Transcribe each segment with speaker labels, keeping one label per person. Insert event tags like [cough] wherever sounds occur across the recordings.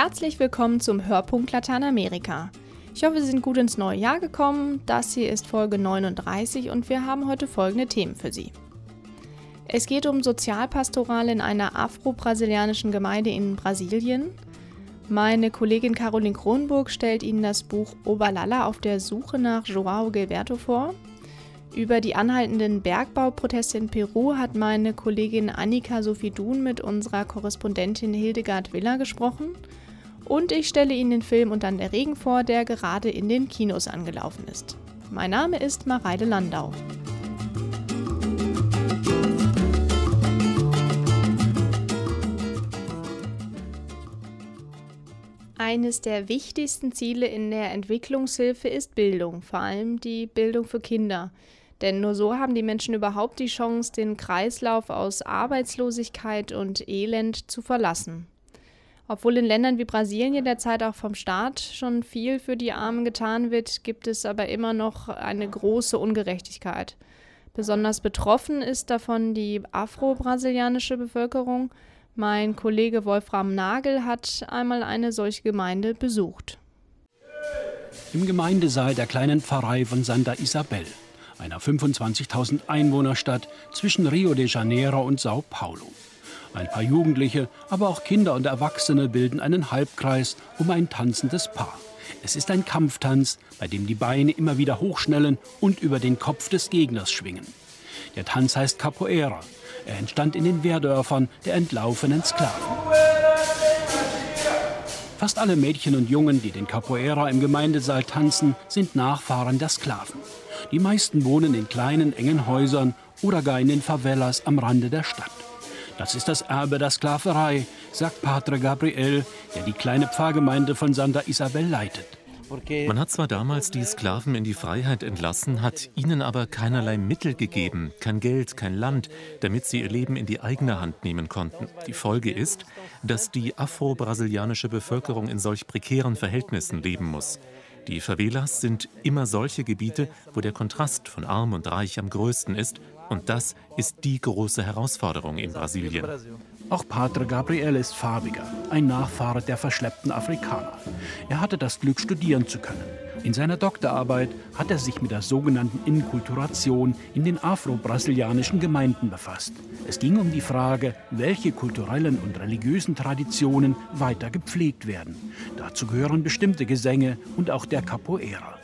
Speaker 1: Herzlich willkommen zum Hörpunkt Lateinamerika. Ich hoffe, Sie sind gut ins neue Jahr gekommen. Das hier ist Folge 39 und wir haben heute folgende Themen für Sie. Es geht um Sozialpastoral in einer afro-brasilianischen Gemeinde in Brasilien. Meine Kollegin Caroline Kronburg stellt Ihnen das Buch Oberlalla auf der Suche nach Joao Gilberto vor. Über die anhaltenden Bergbauproteste in Peru hat meine Kollegin Annika Sophie Dun mit unserer Korrespondentin Hildegard Willer gesprochen. Und ich stelle Ihnen den Film Und dann der Regen vor, der gerade in den Kinos angelaufen ist. Mein Name ist Mareide Landau. Eines der wichtigsten Ziele in der Entwicklungshilfe ist Bildung, vor allem die Bildung für Kinder. Denn nur so haben die Menschen überhaupt die Chance, den Kreislauf aus Arbeitslosigkeit und Elend zu verlassen. Obwohl in Ländern wie Brasilien derzeit auch vom Staat schon viel für die Armen getan wird, gibt es aber immer noch eine große Ungerechtigkeit. Besonders betroffen ist davon die afro-brasilianische Bevölkerung, mein Kollege Wolfram Nagel hat einmal eine solche Gemeinde besucht.
Speaker 2: Im Gemeindesaal der kleinen Pfarrei von Santa Isabel, einer 25.000 Einwohnerstadt zwischen Rio de Janeiro und Sao Paulo. Ein paar Jugendliche, aber auch Kinder und Erwachsene bilden einen Halbkreis um ein tanzendes Paar. Es ist ein Kampftanz, bei dem die Beine immer wieder hochschnellen und über den Kopf des Gegners schwingen. Der Tanz heißt Capoeira. Er entstand in den Wehrdörfern der entlaufenen Sklaven. Fast alle Mädchen und Jungen, die den Capoeira im Gemeindesaal tanzen, sind Nachfahren der Sklaven. Die meisten wohnen in kleinen, engen Häusern oder gar in den Favelas am Rande der Stadt. Das ist das Erbe der Sklaverei, sagt Padre Gabriel, der die kleine Pfarrgemeinde von Santa Isabel leitet.
Speaker 3: Man hat zwar damals die Sklaven in die Freiheit entlassen, hat ihnen aber keinerlei Mittel gegeben, kein Geld, kein Land, damit sie ihr Leben in die eigene Hand nehmen konnten. Die Folge ist, dass die afro-brasilianische Bevölkerung in solch prekären Verhältnissen leben muss. Die Favelas sind immer solche Gebiete, wo der Kontrast von arm und reich am größten ist, und das ist die große Herausforderung in Brasilien.
Speaker 2: Auch Padre Gabriel ist farbiger, ein Nachfahre der verschleppten Afrikaner. Er hatte das Glück, studieren zu können. In seiner Doktorarbeit hat er sich mit der sogenannten Inkulturation in den afro-brasilianischen Gemeinden befasst. Es ging um die Frage, welche kulturellen und religiösen Traditionen weiter gepflegt werden. Dazu gehören bestimmte Gesänge und auch der Capoeira.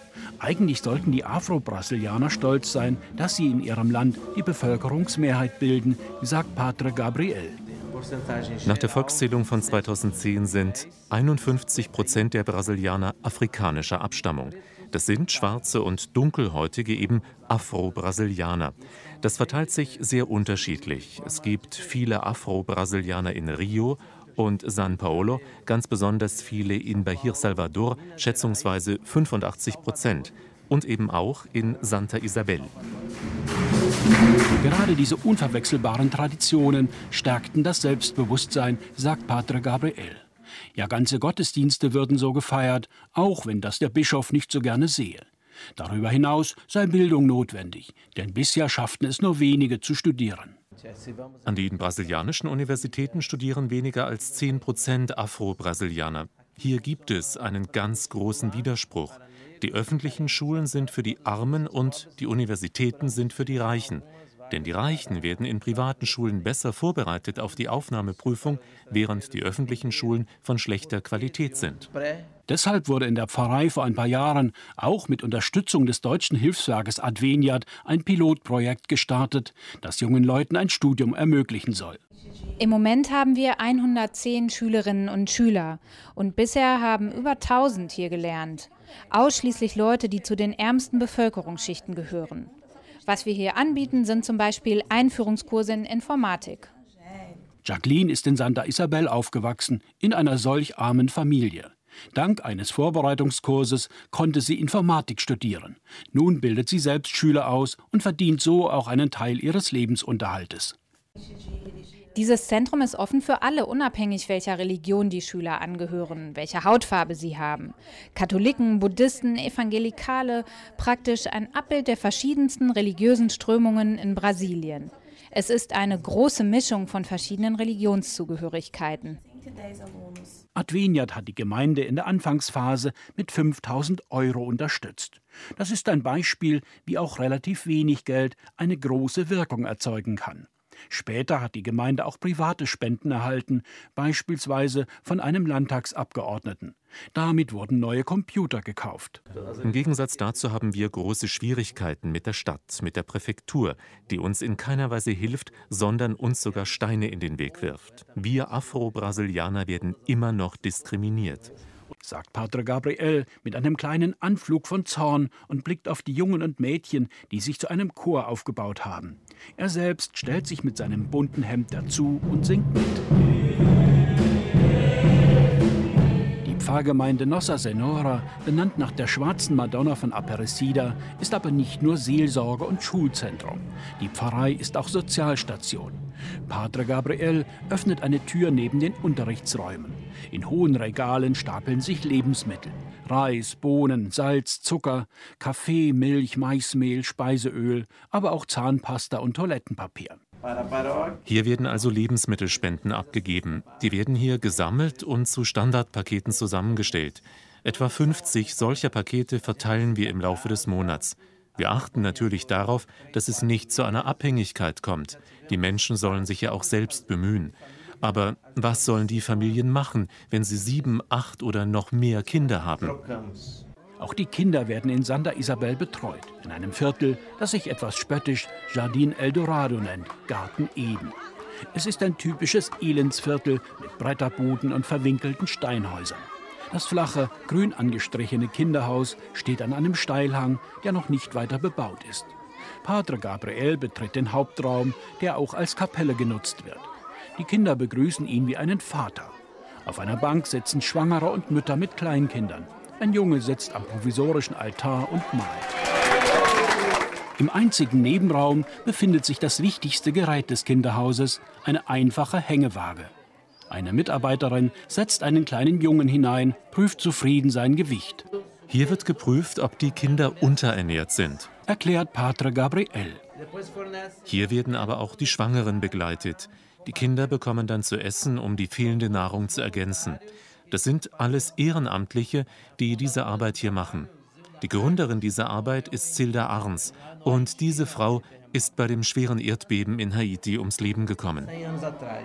Speaker 2: Eigentlich sollten die Afro-Brasilianer stolz sein, dass sie in ihrem Land die Bevölkerungsmehrheit bilden, sagt Padre Gabriel.
Speaker 3: Nach der Volkszählung von 2010 sind 51 Prozent der Brasilianer afrikanischer Abstammung. Das sind schwarze und dunkelhäutige eben Afro-Brasilianer. Das verteilt sich sehr unterschiedlich. Es gibt viele Afro-Brasilianer in Rio und San Paulo, ganz besonders viele in Bahir Salvador, schätzungsweise 85 Prozent. Und eben auch in Santa Isabel.
Speaker 2: Gerade diese unverwechselbaren Traditionen stärkten das Selbstbewusstsein, sagt Padre Gabriel. Ja, ganze Gottesdienste würden so gefeiert, auch wenn das der Bischof nicht so gerne sehe. Darüber hinaus sei Bildung notwendig, denn bisher schafften es nur wenige zu studieren.
Speaker 3: An den brasilianischen Universitäten studieren weniger als 10 Prozent Afro-Brasilianer. Hier gibt es einen ganz großen Widerspruch. Die öffentlichen Schulen sind für die Armen und die Universitäten sind für die Reichen. Denn die Reichen werden in privaten Schulen besser vorbereitet auf die Aufnahmeprüfung, während die öffentlichen Schulen von schlechter Qualität sind.
Speaker 2: Deshalb wurde in der Pfarrei vor ein paar Jahren auch mit Unterstützung des deutschen Hilfswerkes Adveniat ein Pilotprojekt gestartet, das jungen Leuten ein Studium ermöglichen soll.
Speaker 4: Im Moment haben wir 110 Schülerinnen und Schüler und bisher haben über 1000 hier gelernt. Ausschließlich Leute, die zu den ärmsten Bevölkerungsschichten gehören. Was wir hier anbieten, sind zum Beispiel Einführungskurse in Informatik.
Speaker 2: Jacqueline ist in Santa Isabel aufgewachsen, in einer solch armen Familie. Dank eines Vorbereitungskurses konnte sie Informatik studieren. Nun bildet sie selbst Schüler aus und verdient so auch einen Teil ihres Lebensunterhaltes.
Speaker 4: Dieses Zentrum ist offen für alle, unabhängig welcher Religion die Schüler angehören, welche Hautfarbe sie haben. Katholiken, Buddhisten, Evangelikale, praktisch ein Abbild der verschiedensten religiösen Strömungen in Brasilien. Es ist eine große Mischung von verschiedenen Religionszugehörigkeiten.
Speaker 2: Adveniat hat die Gemeinde in der Anfangsphase mit 5000 Euro unterstützt. Das ist ein Beispiel, wie auch relativ wenig Geld eine große Wirkung erzeugen kann. Später hat die Gemeinde auch private Spenden erhalten, beispielsweise von einem Landtagsabgeordneten. Damit wurden neue Computer gekauft.
Speaker 3: Im Gegensatz dazu haben wir große Schwierigkeiten mit der Stadt, mit der Präfektur, die uns in keiner Weise hilft, sondern uns sogar Steine in den Weg wirft. Wir Afro-Brasilianer werden immer noch diskriminiert
Speaker 2: sagt Padre Gabriel mit einem kleinen Anflug von Zorn und blickt auf die Jungen und Mädchen, die sich zu einem Chor aufgebaut haben. Er selbst stellt sich mit seinem bunten Hemd dazu und singt mit. Pfarrgemeinde Nossa Senora, benannt nach der schwarzen Madonna von Aparecida, ist aber nicht nur Seelsorge und Schulzentrum. Die Pfarrei ist auch Sozialstation. Padre Gabriel öffnet eine Tür neben den Unterrichtsräumen. In hohen Regalen stapeln sich Lebensmittel. Reis, Bohnen, Salz, Zucker, Kaffee, Milch, Maismehl, Speiseöl, aber auch Zahnpasta und Toilettenpapier.
Speaker 3: Hier werden also Lebensmittelspenden abgegeben. Die werden hier gesammelt und zu Standardpaketen zusammengestellt. Etwa 50 solcher Pakete verteilen wir im Laufe des Monats. Wir achten natürlich darauf, dass es nicht zu einer Abhängigkeit kommt. Die Menschen sollen sich ja auch selbst bemühen. Aber was sollen die Familien machen, wenn sie sieben, acht oder noch mehr Kinder haben?
Speaker 2: Auch die Kinder werden in Santa Isabel betreut, in einem Viertel, das sich etwas spöttisch Jardin Eldorado nennt, Garten Eden. Es ist ein typisches Elendsviertel mit Bretterbuden und verwinkelten Steinhäusern. Das flache, grün angestrichene Kinderhaus steht an einem Steilhang, der noch nicht weiter bebaut ist. Padre Gabriel betritt den Hauptraum, der auch als Kapelle genutzt wird. Die Kinder begrüßen ihn wie einen Vater. Auf einer Bank sitzen Schwangere und Mütter mit Kleinkindern. Ein Junge sitzt am provisorischen Altar und malt. Im einzigen Nebenraum befindet sich das wichtigste Gerät des Kinderhauses, eine einfache Hängewaage. Eine Mitarbeiterin setzt einen kleinen Jungen hinein, prüft zufrieden sein Gewicht.
Speaker 3: Hier wird geprüft, ob die Kinder unterernährt sind,
Speaker 2: erklärt Patre Gabriel.
Speaker 3: Hier werden aber auch die Schwangeren begleitet. Die Kinder bekommen dann zu essen, um die fehlende Nahrung zu ergänzen. Das sind alles Ehrenamtliche, die diese Arbeit hier machen. Die Gründerin dieser Arbeit ist Zilda Arns und diese Frau ist bei dem schweren Erdbeben in Haiti ums Leben gekommen.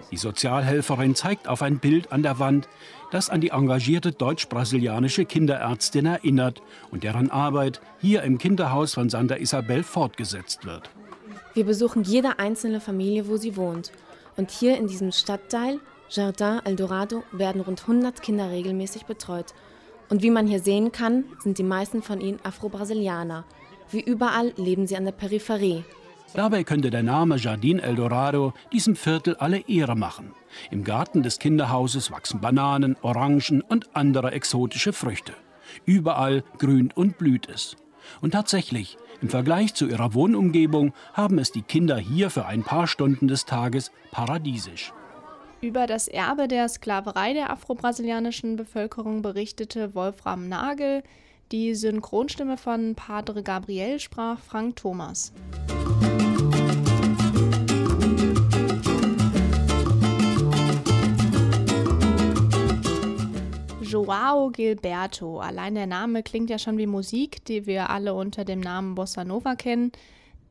Speaker 2: Die Sozialhelferin zeigt auf ein Bild an der Wand, das an die engagierte deutsch-brasilianische Kinderärztin erinnert und deren Arbeit hier im Kinderhaus von Santa Isabel fortgesetzt wird.
Speaker 5: Wir besuchen jede einzelne Familie, wo sie wohnt. Und hier in diesem Stadtteil Jardin Eldorado werden rund 100 Kinder regelmäßig betreut. Und wie man hier sehen kann, sind die meisten von ihnen Afro-Brasilianer. Wie überall leben sie an der Peripherie.
Speaker 2: Dabei könnte der Name Jardin Eldorado diesem Viertel alle Ehre machen. Im Garten des Kinderhauses wachsen Bananen, Orangen und andere exotische Früchte. Überall grünt und blüht es. Und tatsächlich, im Vergleich zu ihrer Wohnumgebung haben es die Kinder hier für ein paar Stunden des Tages paradiesisch.
Speaker 1: Über das Erbe der Sklaverei der afro-brasilianischen Bevölkerung berichtete Wolfram Nagel. Die Synchronstimme von Padre Gabriel sprach Frank Thomas. Joao Gilberto. Allein der Name klingt ja schon wie Musik, die wir alle unter dem Namen Bossa Nova kennen.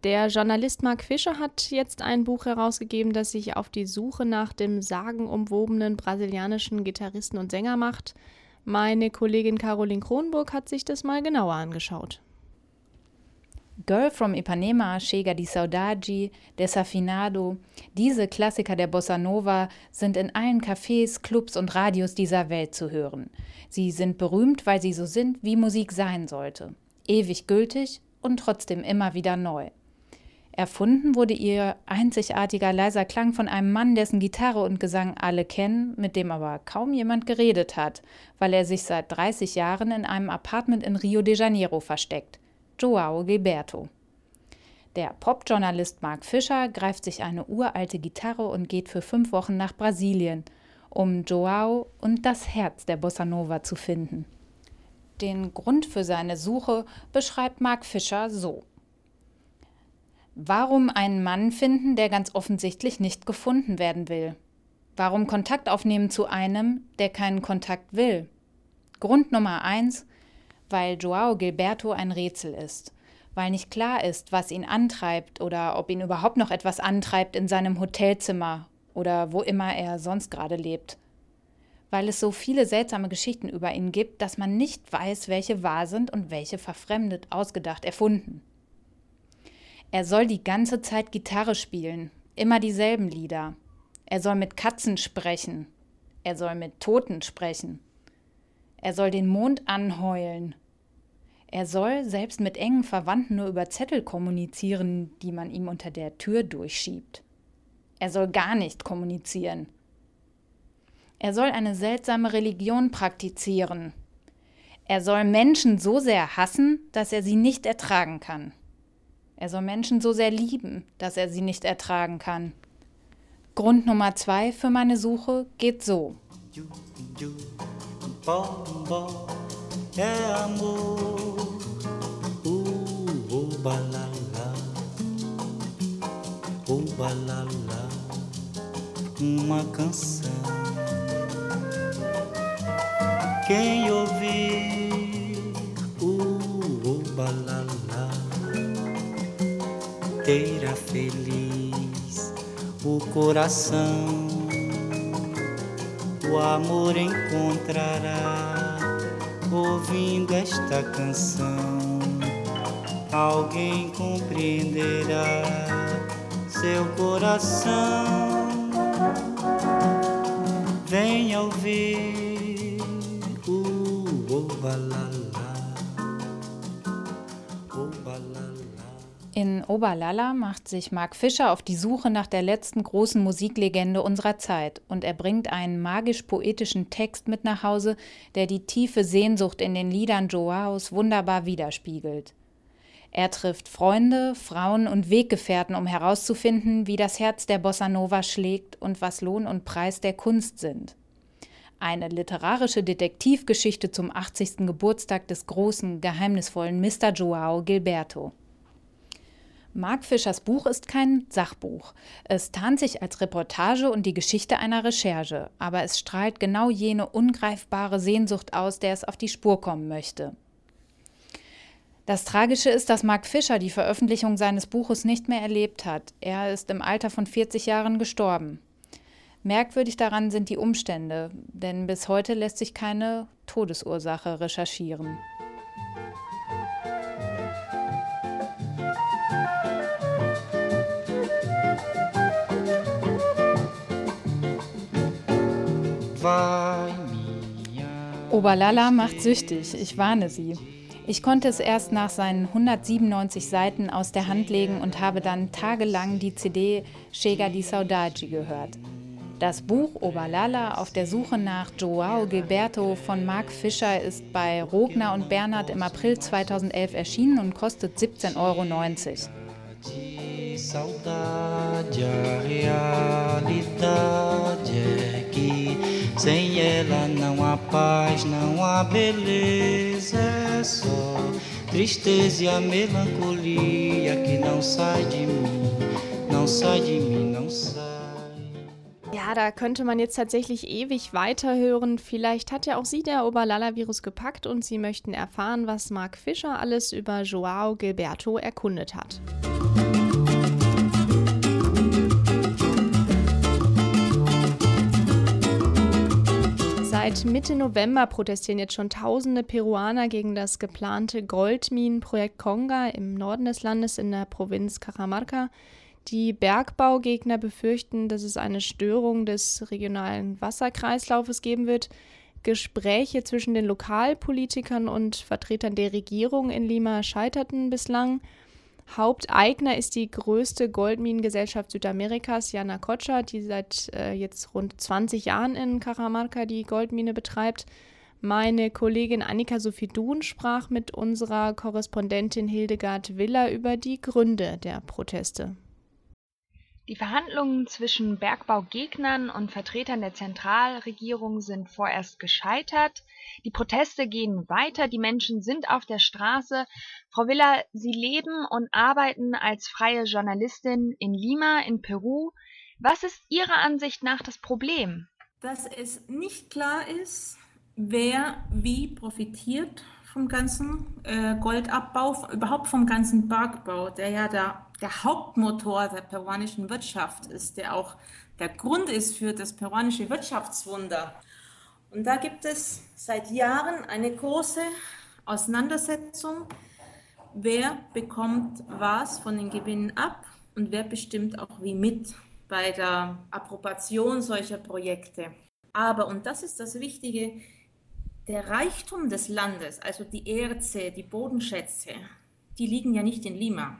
Speaker 1: Der Journalist Mark Fischer hat jetzt ein Buch herausgegeben, das sich auf die Suche nach dem sagenumwobenen brasilianischen Gitarristen und Sänger macht. Meine Kollegin Caroline Kronburg hat sich das mal genauer angeschaut.
Speaker 4: Girl from Ipanema, Chega di Saudade, Desafinado, diese Klassiker der Bossa Nova sind in allen Cafés, Clubs und Radios dieser Welt zu hören. Sie sind berühmt, weil sie so sind, wie Musik sein sollte. Ewig gültig und trotzdem immer wieder neu. Erfunden wurde ihr einzigartiger leiser Klang von einem Mann, dessen Gitarre und Gesang alle kennen, mit dem aber kaum jemand geredet hat, weil er sich seit 30 Jahren in einem Apartment in Rio de Janeiro versteckt. Joao Gilberto. Der Popjournalist Mark Fischer greift sich eine uralte Gitarre und geht für fünf Wochen nach Brasilien, um Joao und das Herz der Bossa Nova zu finden. Den Grund für seine Suche beschreibt Mark Fischer so. Warum einen Mann finden, der ganz offensichtlich nicht gefunden werden will? Warum Kontakt aufnehmen zu einem, der keinen Kontakt will? Grund Nummer eins, weil Joao Gilberto ein Rätsel ist, weil nicht klar ist, was ihn antreibt oder ob ihn überhaupt noch etwas antreibt in seinem Hotelzimmer oder wo immer er sonst gerade lebt. Weil es so viele seltsame Geschichten über ihn gibt, dass man nicht weiß, welche wahr sind und welche verfremdet, ausgedacht, erfunden. Er soll die ganze Zeit Gitarre spielen, immer dieselben Lieder. Er soll mit Katzen sprechen. Er soll mit Toten sprechen. Er soll den Mond anheulen. Er soll selbst mit engen Verwandten nur über Zettel kommunizieren, die man ihm unter der Tür durchschiebt. Er soll gar nicht kommunizieren. Er soll eine seltsame Religion praktizieren. Er soll Menschen so sehr hassen, dass er sie nicht ertragen kann. Er soll Menschen so sehr lieben, dass er sie nicht ertragen kann. Grund Nummer zwei für meine Suche geht so. pombo é amor, uh, oh, oba balala, o oh, oba uma canção. Quem ouvir, uh, oh, oba balala, terá feliz o coração o amor encontrará ouvindo esta canção. Alguém compreenderá seu coração. Venha ouvir In Oberlalla macht sich Mark Fischer auf die Suche nach der letzten großen Musiklegende unserer Zeit und er bringt einen magisch-poetischen Text mit nach Hause, der die tiefe Sehnsucht in den Liedern Joaos wunderbar widerspiegelt. Er trifft Freunde, Frauen und Weggefährten, um herauszufinden, wie das Herz der Bossa Nova schlägt und was Lohn und Preis der Kunst sind. Eine literarische Detektivgeschichte zum 80. Geburtstag des großen, geheimnisvollen Mr. Joao Gilberto. Mark Fischers Buch ist kein Sachbuch. Es tarnt sich als Reportage und die Geschichte einer Recherche, aber es strahlt genau jene ungreifbare Sehnsucht aus, der es auf die Spur kommen möchte. Das Tragische ist, dass Mark Fischer die Veröffentlichung seines Buches nicht mehr erlebt hat. Er ist im Alter von 40 Jahren gestorben. Merkwürdig daran sind die Umstände, denn bis heute lässt sich keine Todesursache recherchieren. Oberlalla macht süchtig, ich warne Sie. Ich konnte es erst nach seinen 197 Seiten aus der Hand legen und habe dann tagelang die CD Chega di Saudade gehört. Das Buch Oberlalla auf der Suche nach Joao Gilberto von Mark Fischer ist bei Rogner und Bernhard im April 2011 erschienen und kostet 17,90 Euro. Saudade, sem ela não há paz, não há beleza, é só tristeza e a melancolia que não sai de mim, não sai de mim, não sai.
Speaker 1: Ja, da könnte man jetzt tatsächlich ewig weiterhören. Vielleicht hat ja auch Sie der Oberlalla-Virus gepackt und Sie möchten erfahren, was Mark Fischer alles über Joao Gilberto erkundet hat. Seit Mitte November protestieren jetzt schon tausende Peruaner gegen das geplante Goldminenprojekt Conga im Norden des Landes in der Provinz Cajamarca. Die Bergbaugegner befürchten, dass es eine Störung des regionalen Wasserkreislaufes geben wird. Gespräche zwischen den Lokalpolitikern und Vertretern der Regierung in Lima scheiterten bislang. Haupteigner ist die größte Goldminengesellschaft Südamerikas, Yanacocha, die seit äh, jetzt rund 20 Jahren in Cajamarca die Goldmine betreibt. Meine Kollegin Annika Sophie Duhn sprach mit unserer Korrespondentin Hildegard Willer über die Gründe der Proteste.
Speaker 6: Die Verhandlungen zwischen Bergbaugegnern und Vertretern der Zentralregierung sind vorerst gescheitert. Die Proteste gehen weiter, die Menschen sind auf der Straße. Frau Villa, Sie leben und arbeiten als freie Journalistin in Lima in Peru. Was ist Ihrer Ansicht nach das Problem?
Speaker 7: Dass es nicht klar ist, wer wie profitiert vom ganzen äh, Goldabbau, überhaupt vom ganzen Bergbau, der ja der, der Hauptmotor der peruanischen Wirtschaft ist, der auch der Grund ist für das peruanische Wirtschaftswunder. Und da gibt es seit Jahren eine große Auseinandersetzung, wer bekommt was von den Gewinnen ab und wer bestimmt auch wie mit bei der Approbation solcher Projekte. Aber, und das ist das Wichtige, der Reichtum des Landes, also die Erze, die Bodenschätze, die liegen ja nicht in Lima,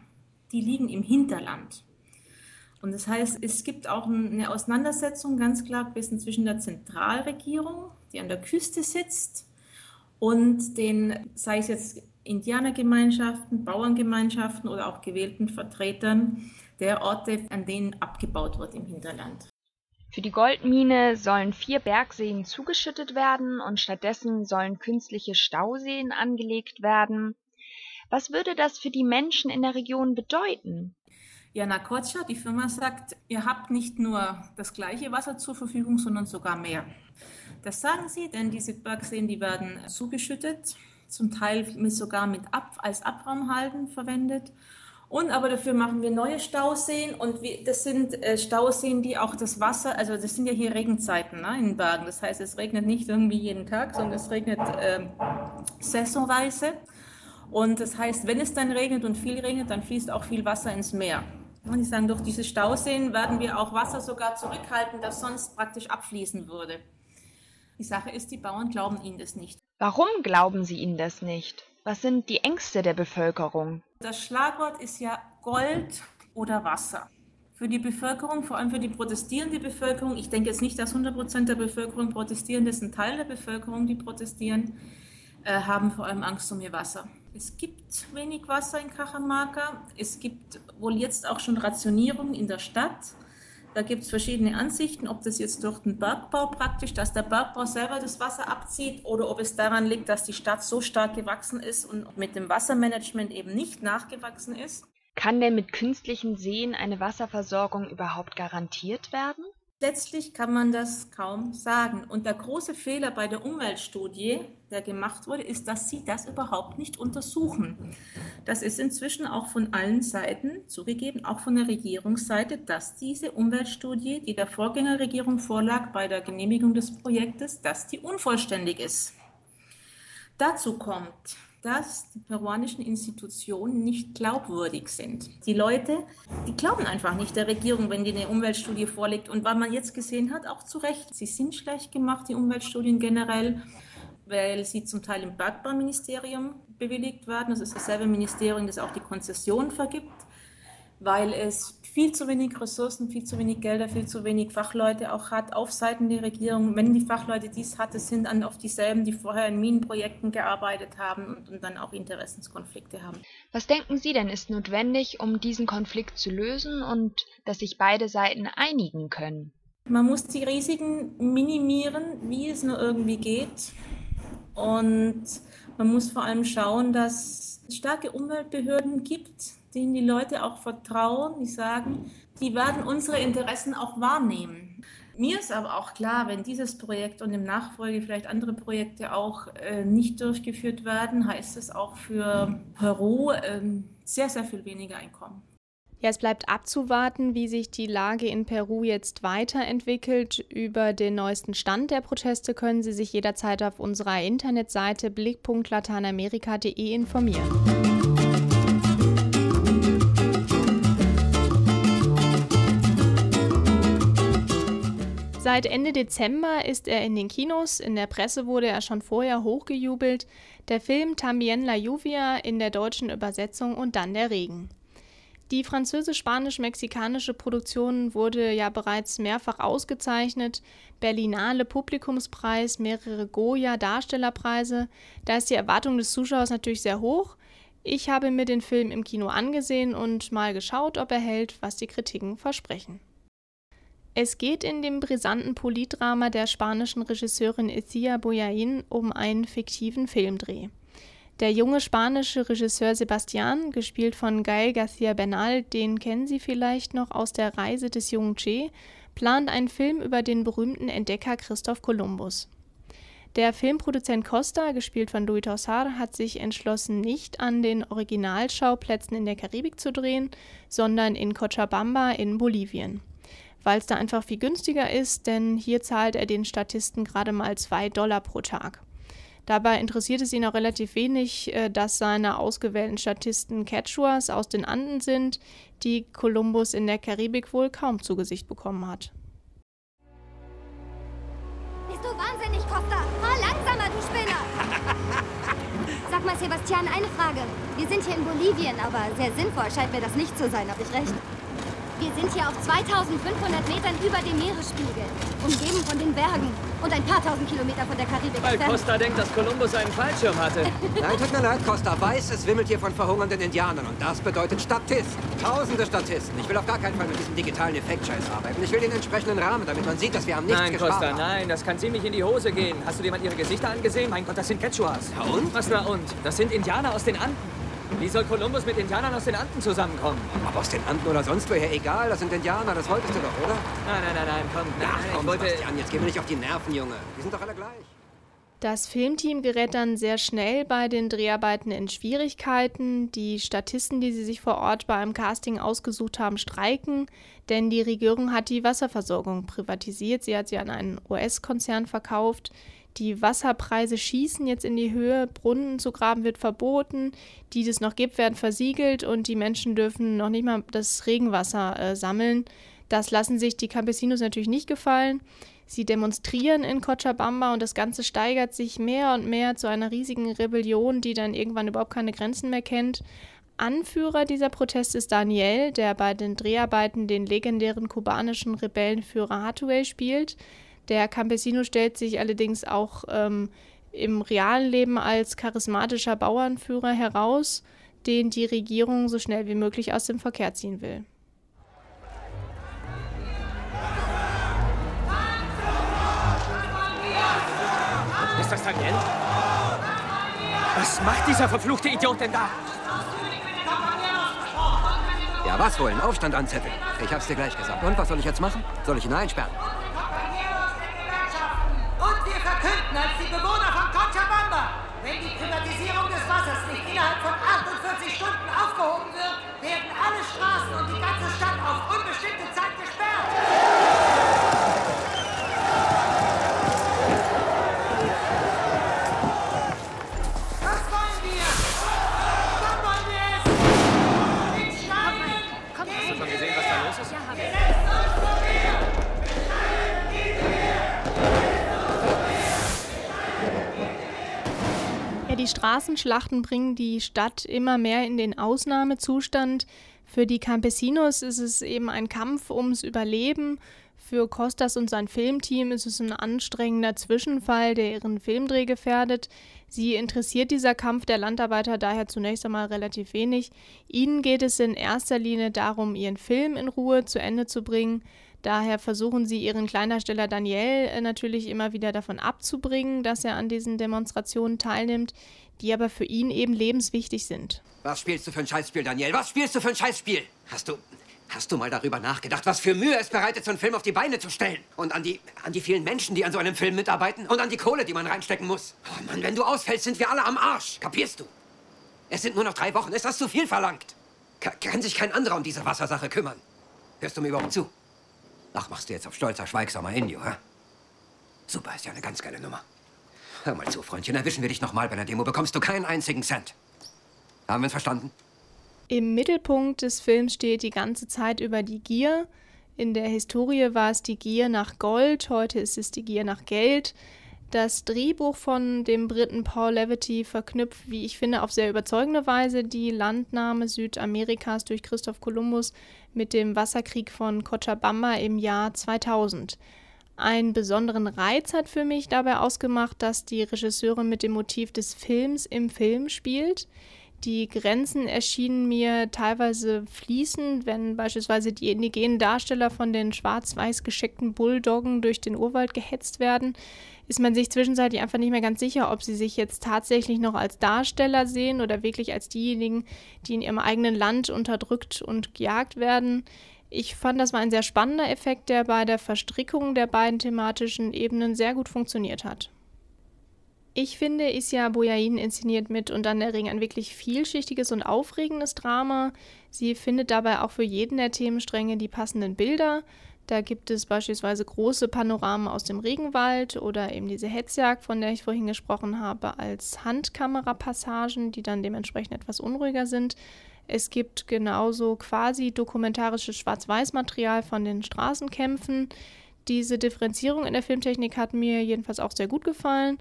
Speaker 7: die liegen im Hinterland. Und das heißt, es gibt auch eine Auseinandersetzung ganz klar gewesen zwischen der Zentralregierung, die an der Küste sitzt, und den, sei es jetzt Indianergemeinschaften, Bauerngemeinschaften oder auch gewählten Vertretern der Orte, an denen abgebaut wird im Hinterland.
Speaker 6: Für die Goldmine sollen vier Bergseen zugeschüttet werden und stattdessen sollen künstliche Stauseen angelegt werden. Was würde das für die Menschen in der Region bedeuten?
Speaker 7: Jana Kotscher, die Firma sagt, ihr habt nicht nur das gleiche Wasser zur Verfügung, sondern sogar mehr. Das sagen sie, denn diese Bergseen, die werden zugeschüttet, zum Teil sogar mit Ab als Abraumhalden verwendet. Und aber dafür machen wir neue Stauseen und wir, das sind äh, Stauseen, die auch das Wasser, also das sind ja hier Regenzeiten ne, in Bergen. Das heißt, es regnet nicht irgendwie jeden Tag, sondern es regnet äh, saisonweise. Und das heißt, wenn es dann regnet und viel regnet, dann fließt auch viel Wasser ins Meer. Und die sagen, durch diese Stauseen werden wir auch Wasser sogar zurückhalten, das sonst praktisch abfließen würde. Die Sache ist, die Bauern glauben ihnen das nicht.
Speaker 6: Warum glauben sie ihnen das nicht? Was sind die Ängste der Bevölkerung?
Speaker 7: Das Schlagwort ist ja Gold oder Wasser. Für die Bevölkerung, vor allem für die protestierende Bevölkerung, ich denke jetzt nicht, dass 100 Prozent der Bevölkerung protestieren, das ist ein Teil der Bevölkerung, die protestieren, äh, haben vor allem Angst um ihr Wasser. Es gibt wenig Wasser in Cajamarca. Es gibt wohl jetzt auch schon Rationierung in der Stadt. Da gibt es verschiedene Ansichten, ob das jetzt durch den Bergbau praktisch, dass der Bergbau selber das Wasser abzieht oder ob es daran liegt, dass die Stadt so stark gewachsen ist und mit dem Wassermanagement eben nicht nachgewachsen ist.
Speaker 6: Kann denn mit künstlichen Seen eine Wasserversorgung überhaupt garantiert werden?
Speaker 7: Letztlich kann man das kaum sagen. Und der große Fehler bei der Umweltstudie, der gemacht wurde, ist, dass sie das überhaupt nicht untersuchen. Das ist inzwischen auch von allen Seiten zugegeben, auch von der Regierungsseite, dass diese Umweltstudie, die der Vorgängerregierung vorlag bei der Genehmigung des Projektes, dass die unvollständig ist. Dazu kommt, dass die peruanischen Institutionen nicht glaubwürdig sind. Die Leute, die glauben einfach nicht der Regierung, wenn die eine Umweltstudie vorlegt. Und weil man jetzt gesehen hat, auch zu Recht, sie sind schlecht gemacht, die Umweltstudien generell, weil sie zum Teil im Bergbauministerium bewilligt werden. Das ist dasselbe Ministerium, das auch die Konzession vergibt, weil es viel zu wenig Ressourcen, viel zu wenig Gelder, viel zu wenig Fachleute auch hat auf Seiten der Regierung. Wenn die Fachleute dies hatte, sind dann oft dieselben, die vorher in Minenprojekten gearbeitet haben und, und dann auch Interessenskonflikte haben.
Speaker 6: Was denken Sie denn ist notwendig, um diesen Konflikt zu lösen und dass sich beide Seiten einigen können?
Speaker 7: Man muss die Risiken minimieren, wie es nur irgendwie geht. Und man muss vor allem schauen, dass es starke Umweltbehörden gibt, denen die Leute auch vertrauen, die sagen, die werden unsere Interessen auch wahrnehmen. Mir ist aber auch klar, wenn dieses Projekt und im Nachfolge vielleicht andere Projekte auch äh, nicht durchgeführt werden, heißt es auch für Peru äh, sehr, sehr viel weniger Einkommen.
Speaker 1: Ja, es bleibt abzuwarten, wie sich die Lage in Peru jetzt weiterentwickelt. Über den neuesten Stand der Proteste können Sie sich jederzeit auf unserer Internetseite blick.latanamerika.de informieren. Seit Ende Dezember ist er in den Kinos, in der Presse wurde er schon vorher hochgejubelt. Der Film Tambien la Lluvia in der deutschen Übersetzung und dann der Regen. Die französisch-spanisch-mexikanische Produktion wurde ja bereits mehrfach ausgezeichnet. Berlinale Publikumspreis, mehrere Goya-Darstellerpreise. Da ist die Erwartung des Zuschauers natürlich sehr hoch. Ich habe mir den Film im Kino angesehen und mal geschaut, ob er hält, was die Kritiken versprechen. Es geht in dem brisanten Politdrama der spanischen Regisseurin Isia Boyain um einen fiktiven Filmdreh. Der junge spanische Regisseur Sebastian, gespielt von Gael García Bernal, den kennen Sie vielleicht noch aus der Reise des jungen Che, plant einen Film über den berühmten Entdecker Christoph Kolumbus. Der Filmproduzent Costa, gespielt von Louis Tossar, hat sich entschlossen, nicht an den Originalschauplätzen in der Karibik zu drehen, sondern in Cochabamba in Bolivien. Weil es da einfach viel günstiger ist, denn hier zahlt er den Statisten gerade mal 2 Dollar pro Tag. Dabei interessiert es ihn auch relativ wenig, äh, dass seine ausgewählten Statisten Quechuas aus den Anden sind, die Kolumbus in der Karibik wohl kaum zu Gesicht bekommen hat.
Speaker 8: Bist du wahnsinnig, Costa? Fahr langsamer, du Spinner! [laughs] Sag mal, Sebastian, eine Frage. Wir sind hier in Bolivien, aber sehr sinnvoll scheint mir das nicht zu sein, habe ich recht? Wir sind hier auf 2500 Metern über dem Meeresspiegel, umgeben von den Bergen und ein paar tausend Kilometer von der Karibik
Speaker 9: Weil Costa denkt, dass Kolumbus einen Fallschirm hatte. [laughs]
Speaker 10: Nein, tut mir leid, Costa weiß, es wimmelt hier von verhungernden Indianern und das bedeutet Statisten. Tausende Statisten. Ich will auf gar keinen Fall mit diesem digitalen Effektscheiß arbeiten. Ich will den entsprechenden Rahmen, damit man sieht, dass wir am nichts
Speaker 9: Nein,
Speaker 10: gespart
Speaker 9: Costa,
Speaker 10: haben.
Speaker 9: nein, das kann ziemlich in die Hose gehen. Hast du mal ihre Gesichter angesehen? Mein Gott, das sind Quechuas.
Speaker 10: Ja, und?
Speaker 9: Was na und? Das sind Indianer aus den Anden. Wie soll Kolumbus mit Indianern aus den Anden zusammenkommen?
Speaker 10: Ob aus den Anden oder sonst woher, egal, das sind Indianer, das wolltest du doch, oder?
Speaker 9: Nein, nein, nein, nein, komm. Nein,
Speaker 10: Ach, komm,
Speaker 9: ich wollte...
Speaker 10: Sebastian, jetzt geh mir nicht auf die Nerven, Junge. Die sind doch alle gleich.
Speaker 1: Das Filmteam gerät dann sehr schnell bei den Dreharbeiten in Schwierigkeiten. Die Statisten, die sie sich vor Ort bei einem Casting ausgesucht haben, streiken, denn die Regierung hat die Wasserversorgung privatisiert. Sie hat sie an einen US-Konzern verkauft. Die Wasserpreise schießen jetzt in die Höhe, Brunnen zu graben wird verboten, die es noch gibt, werden versiegelt und die Menschen dürfen noch nicht mal das Regenwasser äh, sammeln. Das lassen sich die Campesinos natürlich nicht gefallen. Sie demonstrieren in Cochabamba und das Ganze steigert sich mehr und mehr zu einer riesigen Rebellion, die dann irgendwann überhaupt keine Grenzen mehr kennt. Anführer dieser Proteste ist Daniel, der bei den Dreharbeiten den legendären kubanischen Rebellenführer Hathaway spielt. Der Campesino stellt sich allerdings auch ähm, im realen Leben als charismatischer Bauernführer heraus, den die Regierung so schnell wie möglich aus dem Verkehr ziehen will.
Speaker 9: Ist das Daniel? Was macht dieser verfluchte Idiot denn da?
Speaker 10: Ja, was wohl? Einen Aufstand anzetteln. Ich hab's dir gleich gesagt. Und was soll ich jetzt machen? Soll ich ihn einsperren?
Speaker 11: Verkünden als die Bewohner von Cochabamba, wenn die Privatisierung des Wassers nicht innerhalb von 48 Stunden aufgehoben wird, werden alle Straßen und die ganze Stadt auf unbestimmte Zeit gesperrt.
Speaker 1: Straßenschlachten bringen die Stadt immer mehr in den Ausnahmezustand. Für die Campesinos ist es eben ein Kampf ums Überleben. Für Costas und sein Filmteam ist es ein anstrengender Zwischenfall, der ihren Filmdreh gefährdet. Sie interessiert dieser Kampf der Landarbeiter daher zunächst einmal relativ wenig. Ihnen geht es in erster Linie darum, ihren Film in Ruhe zu Ende zu bringen. Daher versuchen sie ihren Kleindarsteller Daniel äh, natürlich immer wieder davon abzubringen, dass er an diesen Demonstrationen teilnimmt, die aber für ihn eben lebenswichtig sind.
Speaker 10: Was spielst du für ein Scheißspiel, Daniel? Was spielst du für ein Scheißspiel? Hast du. Hast du mal darüber nachgedacht, was für Mühe es bereitet, so einen Film auf die Beine zu stellen? Und an die, an die vielen Menschen, die an so einem Film mitarbeiten? Und an die Kohle, die man reinstecken muss? Oh Mann, wenn du ausfällst, sind wir alle am Arsch. Kapierst du? Es sind nur noch drei Wochen. Ist das zu viel verlangt? Ka kann sich kein anderer um diese Wassersache kümmern? Hörst du mir überhaupt zu? Ach, machst du jetzt auf stolzer, schweigsamer Indio, hä? Super, ist ja eine ganz geile Nummer. Hör mal zu, Freundchen, erwischen wir dich noch mal bei der Demo, bekommst du keinen einzigen Cent. Haben wir uns verstanden?
Speaker 1: Im Mittelpunkt des Films steht die ganze Zeit über die Gier. In der Historie war es die Gier nach Gold, heute ist es die Gier nach Geld. Das Drehbuch von dem Briten Paul Levity verknüpft, wie ich finde, auf sehr überzeugende Weise die Landnahme Südamerikas durch Christoph Kolumbus mit dem Wasserkrieg von Cochabamba im Jahr 2000. Einen besonderen Reiz hat für mich dabei ausgemacht, dass die Regisseurin mit dem Motiv des Films im Film spielt. Die Grenzen erschienen mir teilweise fließend, wenn beispielsweise die indigenen Darsteller von den schwarz-weiß gescheckten Bulldoggen durch den Urwald gehetzt werden. Ist man sich zwischenzeitlich einfach nicht mehr ganz sicher, ob sie sich jetzt tatsächlich noch als Darsteller sehen oder wirklich als diejenigen, die in ihrem eigenen Land unterdrückt und gejagt werden. Ich fand, das war ein sehr spannender Effekt, der bei der Verstrickung der beiden thematischen Ebenen sehr gut funktioniert hat. Ich finde, Isya Boyain inszeniert mit und dann der Ring ein wirklich vielschichtiges und aufregendes Drama. Sie findet dabei auch für jeden der Themenstränge die passenden Bilder. Da gibt es beispielsweise große Panoramen aus dem Regenwald oder eben diese Hetzjagd, von der ich vorhin gesprochen habe, als Handkamerapassagen, die dann dementsprechend etwas unruhiger sind. Es gibt genauso quasi dokumentarisches Schwarz-Weiß-Material von den Straßenkämpfen. Diese Differenzierung in der Filmtechnik hat mir jedenfalls auch sehr gut gefallen.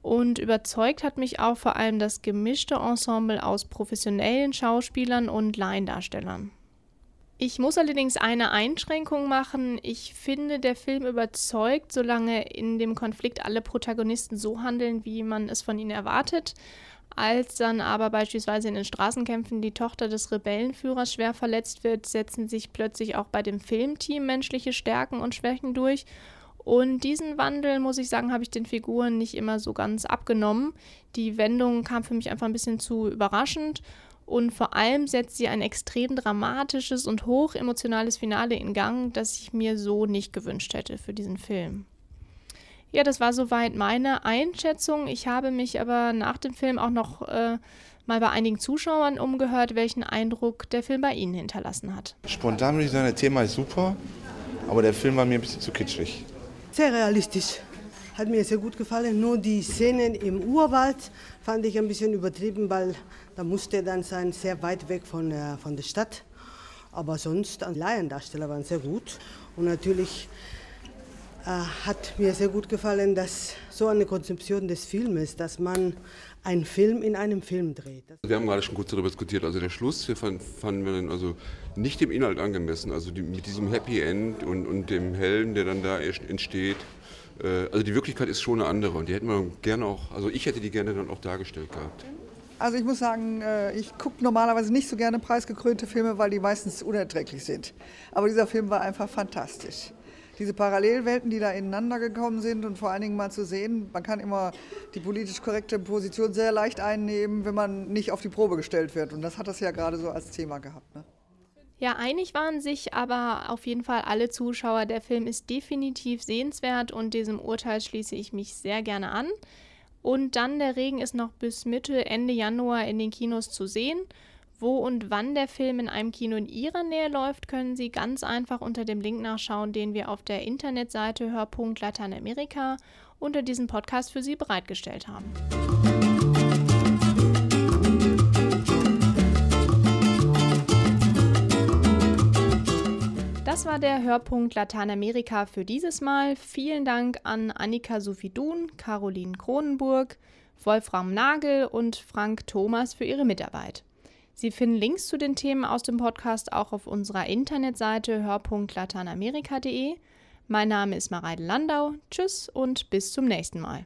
Speaker 1: Und überzeugt hat mich auch vor allem das gemischte Ensemble aus professionellen Schauspielern und Laiendarstellern. Ich muss allerdings eine Einschränkung machen. Ich finde, der Film überzeugt, solange in dem Konflikt alle Protagonisten so handeln, wie man es von ihnen erwartet. Als dann aber beispielsweise in den Straßenkämpfen die Tochter des Rebellenführers schwer verletzt wird, setzen sich plötzlich auch bei dem Filmteam menschliche Stärken und Schwächen durch. Und diesen Wandel, muss ich sagen, habe ich den Figuren nicht immer so ganz abgenommen. Die Wendung kam für mich einfach ein bisschen zu überraschend. Und vor allem setzt sie ein extrem dramatisches und hochemotionales Finale in Gang, das ich mir so nicht gewünscht hätte für diesen Film. Ja, das war soweit meine Einschätzung. Ich habe mich aber nach dem Film auch noch äh, mal bei einigen Zuschauern umgehört, welchen Eindruck der Film bei ihnen hinterlassen hat.
Speaker 12: Spontan würde ich sagen, das Thema ist super, aber der Film war mir ein bisschen zu kitschig.
Speaker 13: Sehr realistisch. Hat mir sehr gut gefallen. Nur die Szenen im Urwald fand ich ein bisschen übertrieben, weil da musste er dann sein, sehr weit weg von, äh, von der Stadt. Aber sonst, die Laiendarsteller waren sehr gut. Und natürlich äh, hat mir sehr gut gefallen, dass so eine Konzeption des Filmes, dass man einen Film in einem Film dreht.
Speaker 14: Wir haben gerade schon kurz darüber diskutiert. Also der Schluss wir fanden, fanden wir also nicht dem Inhalt angemessen. Also die, mit diesem Happy End und, und dem Helden, der dann da entsteht. Äh, also die Wirklichkeit ist schon eine andere und die hätten wir gerne auch, also ich hätte die gerne dann auch dargestellt gehabt.
Speaker 15: Also ich muss sagen, äh, ich gucke normalerweise nicht so gerne preisgekrönte Filme, weil die meistens unerträglich sind. Aber dieser Film war einfach fantastisch diese Parallelwelten, die da ineinander gekommen sind und vor allen Dingen mal zu sehen, man kann immer die politisch korrekte Position sehr leicht einnehmen, wenn man nicht auf die Probe gestellt wird. Und das hat das ja gerade so als Thema gehabt. Ne?
Speaker 1: Ja, einig waren sich aber auf jeden Fall alle Zuschauer. Der Film ist definitiv sehenswert und diesem Urteil schließe ich mich sehr gerne an. Und dann der Regen ist noch bis Mitte, Ende Januar in den Kinos zu sehen. Wo und wann der Film in einem Kino in Ihrer Nähe läuft, können Sie ganz einfach unter dem Link nachschauen, den wir auf der Internetseite Hörpunkt Lateinamerika unter diesem Podcast für Sie bereitgestellt haben. Das war der Hörpunkt Lateinamerika für dieses Mal. Vielen Dank an Annika Sufidun, Caroline Kronenburg, Wolfram Nagel und Frank Thomas für ihre Mitarbeit. Sie finden Links zu den Themen aus dem Podcast auch auf unserer Internetseite hörpunktlateinamerika.de. Mein Name ist Mareide Landau. Tschüss und bis zum nächsten Mal.